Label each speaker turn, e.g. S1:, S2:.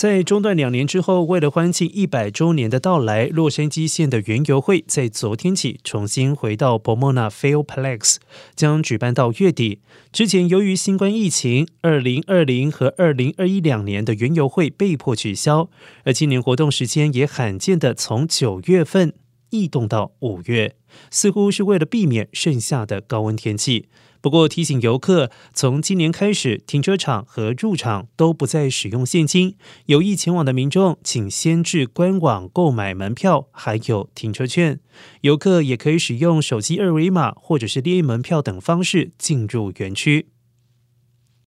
S1: 在中断两年之后，为了欢庆一百周年的到来，洛杉矶县的园游会在昨天起重新回到 Pomona Fieldplex，将举办到月底。之前由于新冠疫情，二零二零和二零二一两年的园游会被迫取消，而今年活动时间也罕见的从九月份异动到五月，似乎是为了避免盛夏的高温天气。不过提醒游客，从今年开始，停车场和入场都不再使用现金。有意前往的民众，请先至官网购买门票，还有停车券。游客也可以使用手机二维码或者是列印门票等方式进入园区。